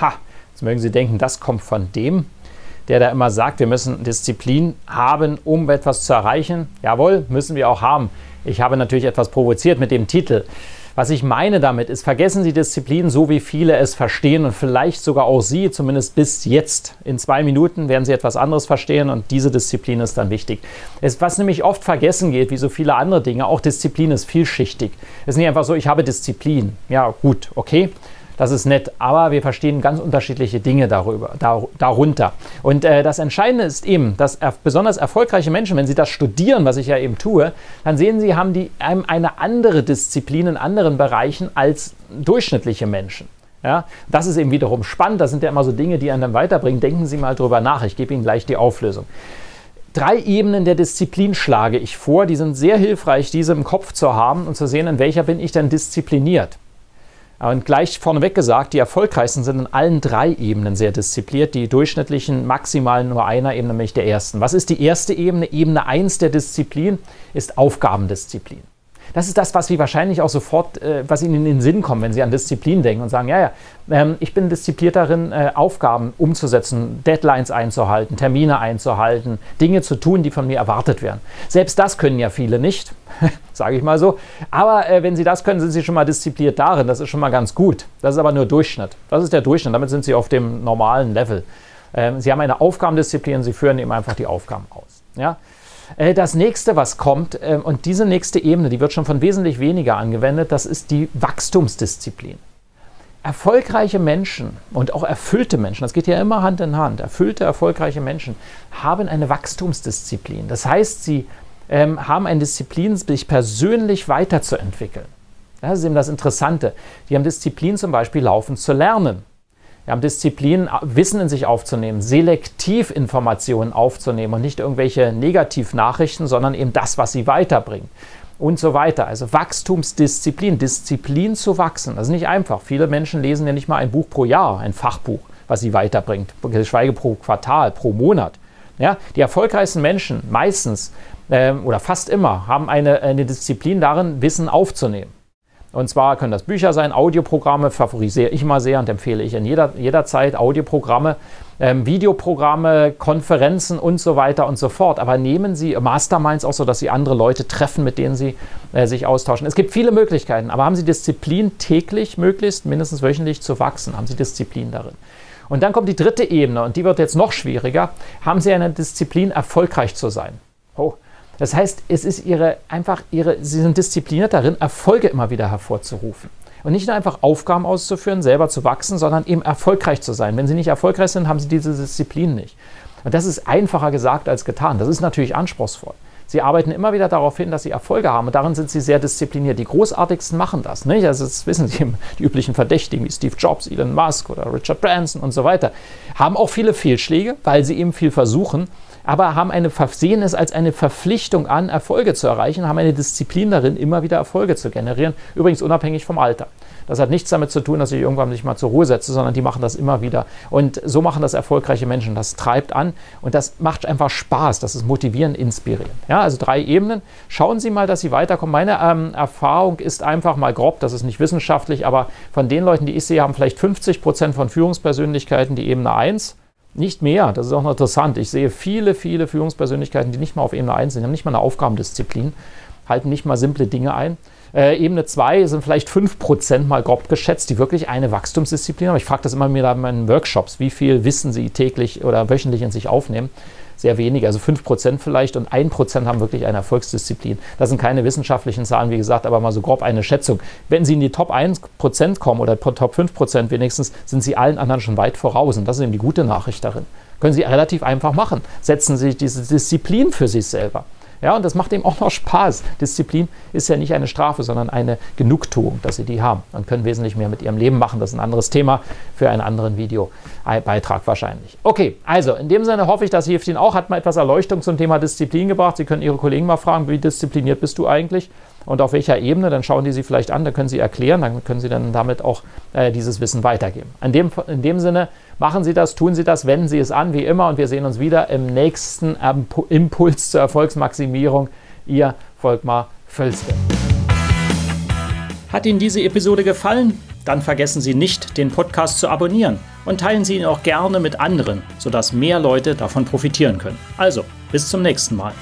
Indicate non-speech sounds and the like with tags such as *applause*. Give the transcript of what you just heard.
Ha, jetzt mögen Sie denken, das kommt von dem, der da immer sagt, wir müssen Disziplin haben, um etwas zu erreichen. Jawohl, müssen wir auch haben. Ich habe natürlich etwas provoziert mit dem Titel. Was ich meine damit ist, vergessen Sie Disziplin so, wie viele es verstehen und vielleicht sogar auch Sie, zumindest bis jetzt. In zwei Minuten werden Sie etwas anderes verstehen und diese Disziplin ist dann wichtig. Es, was nämlich oft vergessen geht, wie so viele andere Dinge, auch Disziplin ist vielschichtig. Es ist nicht einfach so, ich habe Disziplin. Ja, gut, okay das ist nett, aber wir verstehen ganz unterschiedliche Dinge darüber, dar, darunter. Und äh, das Entscheidende ist eben, dass er, besonders erfolgreiche Menschen, wenn sie das studieren, was ich ja eben tue, dann sehen sie, haben die eine andere Disziplin in anderen Bereichen als durchschnittliche Menschen. Ja, das ist eben wiederum spannend. Das sind ja immer so Dinge, die einen dann weiterbringen. Denken Sie mal drüber nach. Ich gebe Ihnen gleich die Auflösung. Drei Ebenen der Disziplin schlage ich vor. Die sind sehr hilfreich, diese im Kopf zu haben und zu sehen, in welcher bin ich denn diszipliniert. Und gleich vorneweg gesagt, die erfolgreichsten sind in allen drei Ebenen sehr diszipliniert, die durchschnittlichen maximal nur einer Ebene, nämlich der ersten. Was ist die erste Ebene? Ebene 1 der Disziplin ist Aufgabendisziplin. Das ist das, was Sie wahrscheinlich auch sofort, äh, was Ihnen in den Sinn kommt, wenn Sie an Disziplin denken und sagen, ja, ja, ähm, ich bin diszipliert darin, äh, Aufgaben umzusetzen, Deadlines einzuhalten, Termine einzuhalten, Dinge zu tun, die von mir erwartet werden. Selbst das können ja viele nicht, *laughs* sage ich mal so. Aber äh, wenn Sie das können, sind Sie schon mal diszipliert darin. Das ist schon mal ganz gut. Das ist aber nur Durchschnitt. Das ist der Durchschnitt. Damit sind Sie auf dem normalen Level. Ähm, Sie haben eine Aufgabendisziplin, Sie führen eben einfach die Aufgaben aus. Ja? Äh, das nächste, was kommt, ähm, und diese nächste Ebene, die wird schon von wesentlich weniger angewendet, das ist die Wachstumsdisziplin. Erfolgreiche Menschen und auch erfüllte Menschen, das geht ja immer Hand in Hand, erfüllte, erfolgreiche Menschen haben eine Wachstumsdisziplin. Das heißt, sie ähm, haben eine Disziplin, sich persönlich weiterzuentwickeln. Das ist eben das Interessante. Die haben Disziplin zum Beispiel laufend zu lernen. Wir haben Disziplin, Wissen in sich aufzunehmen, selektiv Informationen aufzunehmen und nicht irgendwelche Negativnachrichten, sondern eben das, was sie weiterbringt und so weiter. Also Wachstumsdisziplin, Disziplin zu wachsen. Das ist nicht einfach. Viele Menschen lesen ja nicht mal ein Buch pro Jahr, ein Fachbuch, was sie weiterbringt, geschweige pro Quartal, pro Monat. Ja, die erfolgreichsten Menschen meistens äh, oder fast immer haben eine, eine Disziplin darin, Wissen aufzunehmen. Und zwar können das Bücher sein, Audioprogramme, favorisiere ich mal sehr und empfehle ich in jeder, jeder Zeit Audioprogramme, ähm, Videoprogramme, Konferenzen und so weiter und so fort. Aber nehmen Sie Masterminds auch so, dass Sie andere Leute treffen, mit denen Sie äh, sich austauschen. Es gibt viele Möglichkeiten, aber haben Sie Disziplin täglich, möglichst mindestens wöchentlich zu wachsen? Haben Sie Disziplin darin? Und dann kommt die dritte Ebene und die wird jetzt noch schwieriger. Haben Sie eine Disziplin, erfolgreich zu sein? Oh, das heißt, es ist ihre einfach ihre, sie sind diszipliniert darin, Erfolge immer wieder hervorzurufen. Und nicht nur einfach Aufgaben auszuführen, selber zu wachsen, sondern eben erfolgreich zu sein. Wenn sie nicht erfolgreich sind, haben sie diese Disziplin nicht. Und das ist einfacher gesagt als getan. Das ist natürlich anspruchsvoll. Sie arbeiten immer wieder darauf hin, dass sie Erfolge haben und darin sind sie sehr diszipliniert. Die Großartigsten machen das. Nicht? Also das wissen Sie, *laughs* die üblichen Verdächtigen wie Steve Jobs, Elon Musk oder Richard Branson und so weiter, haben auch viele Fehlschläge, weil sie eben viel versuchen aber haben eine, sehen es als eine Verpflichtung an, Erfolge zu erreichen, haben eine Disziplin darin, immer wieder Erfolge zu generieren, übrigens unabhängig vom Alter. Das hat nichts damit zu tun, dass ich irgendwann nicht mal zur Ruhe setze, sondern die machen das immer wieder. Und so machen das erfolgreiche Menschen. Das treibt an und das macht einfach Spaß. Das ist motivierend, inspirierend. Ja, also drei Ebenen. Schauen Sie mal, dass Sie weiterkommen. Meine ähm, Erfahrung ist einfach mal grob, das ist nicht wissenschaftlich, aber von den Leuten, die ich sehe, haben vielleicht 50 Prozent von Führungspersönlichkeiten die Ebene 1 nicht mehr, das ist auch noch interessant. Ich sehe viele, viele Führungspersönlichkeiten, die nicht mal auf Ebene 1 sind, haben nicht mal eine Aufgabendisziplin, halten nicht mal simple Dinge ein. Äh, Ebene 2 sind vielleicht 5% mal grob geschätzt, die wirklich eine Wachstumsdisziplin haben. Ich frage das immer wieder in meinen Workshops, wie viel Wissen sie täglich oder wöchentlich in sich aufnehmen sehr wenige, also 5% vielleicht und 1% haben wirklich eine Erfolgsdisziplin. Das sind keine wissenschaftlichen Zahlen, wie gesagt, aber mal so grob eine Schätzung. Wenn Sie in die Top 1% kommen oder Top 5% wenigstens, sind Sie allen anderen schon weit voraus und das ist eben die gute Nachricht darin. Können Sie relativ einfach machen. Setzen Sie diese Disziplin für sich selber. Ja, und das macht ihm auch noch Spaß. Disziplin ist ja nicht eine Strafe, sondern eine Genugtuung, dass sie die haben und können wesentlich mehr mit ihrem Leben machen. Das ist ein anderes Thema für einen anderen Videobeitrag wahrscheinlich. Okay, also in dem Sinne hoffe ich, das hilft Ihnen auch. Hat mal etwas Erleuchtung zum Thema Disziplin gebracht. Sie können Ihre Kollegen mal fragen, wie diszipliniert bist du eigentlich? Und auf welcher Ebene, dann schauen die Sie vielleicht an, dann können Sie erklären, dann können Sie dann damit auch äh, dieses Wissen weitergeben. In dem, in dem Sinne, machen Sie das, tun Sie das, wenden Sie es an, wie immer, und wir sehen uns wieder im nächsten Impuls zur Erfolgsmaximierung. Ihr Volkmar Völzke. Hat Ihnen diese Episode gefallen? Dann vergessen Sie nicht, den Podcast zu abonnieren und teilen Sie ihn auch gerne mit anderen, sodass mehr Leute davon profitieren können. Also, bis zum nächsten Mal.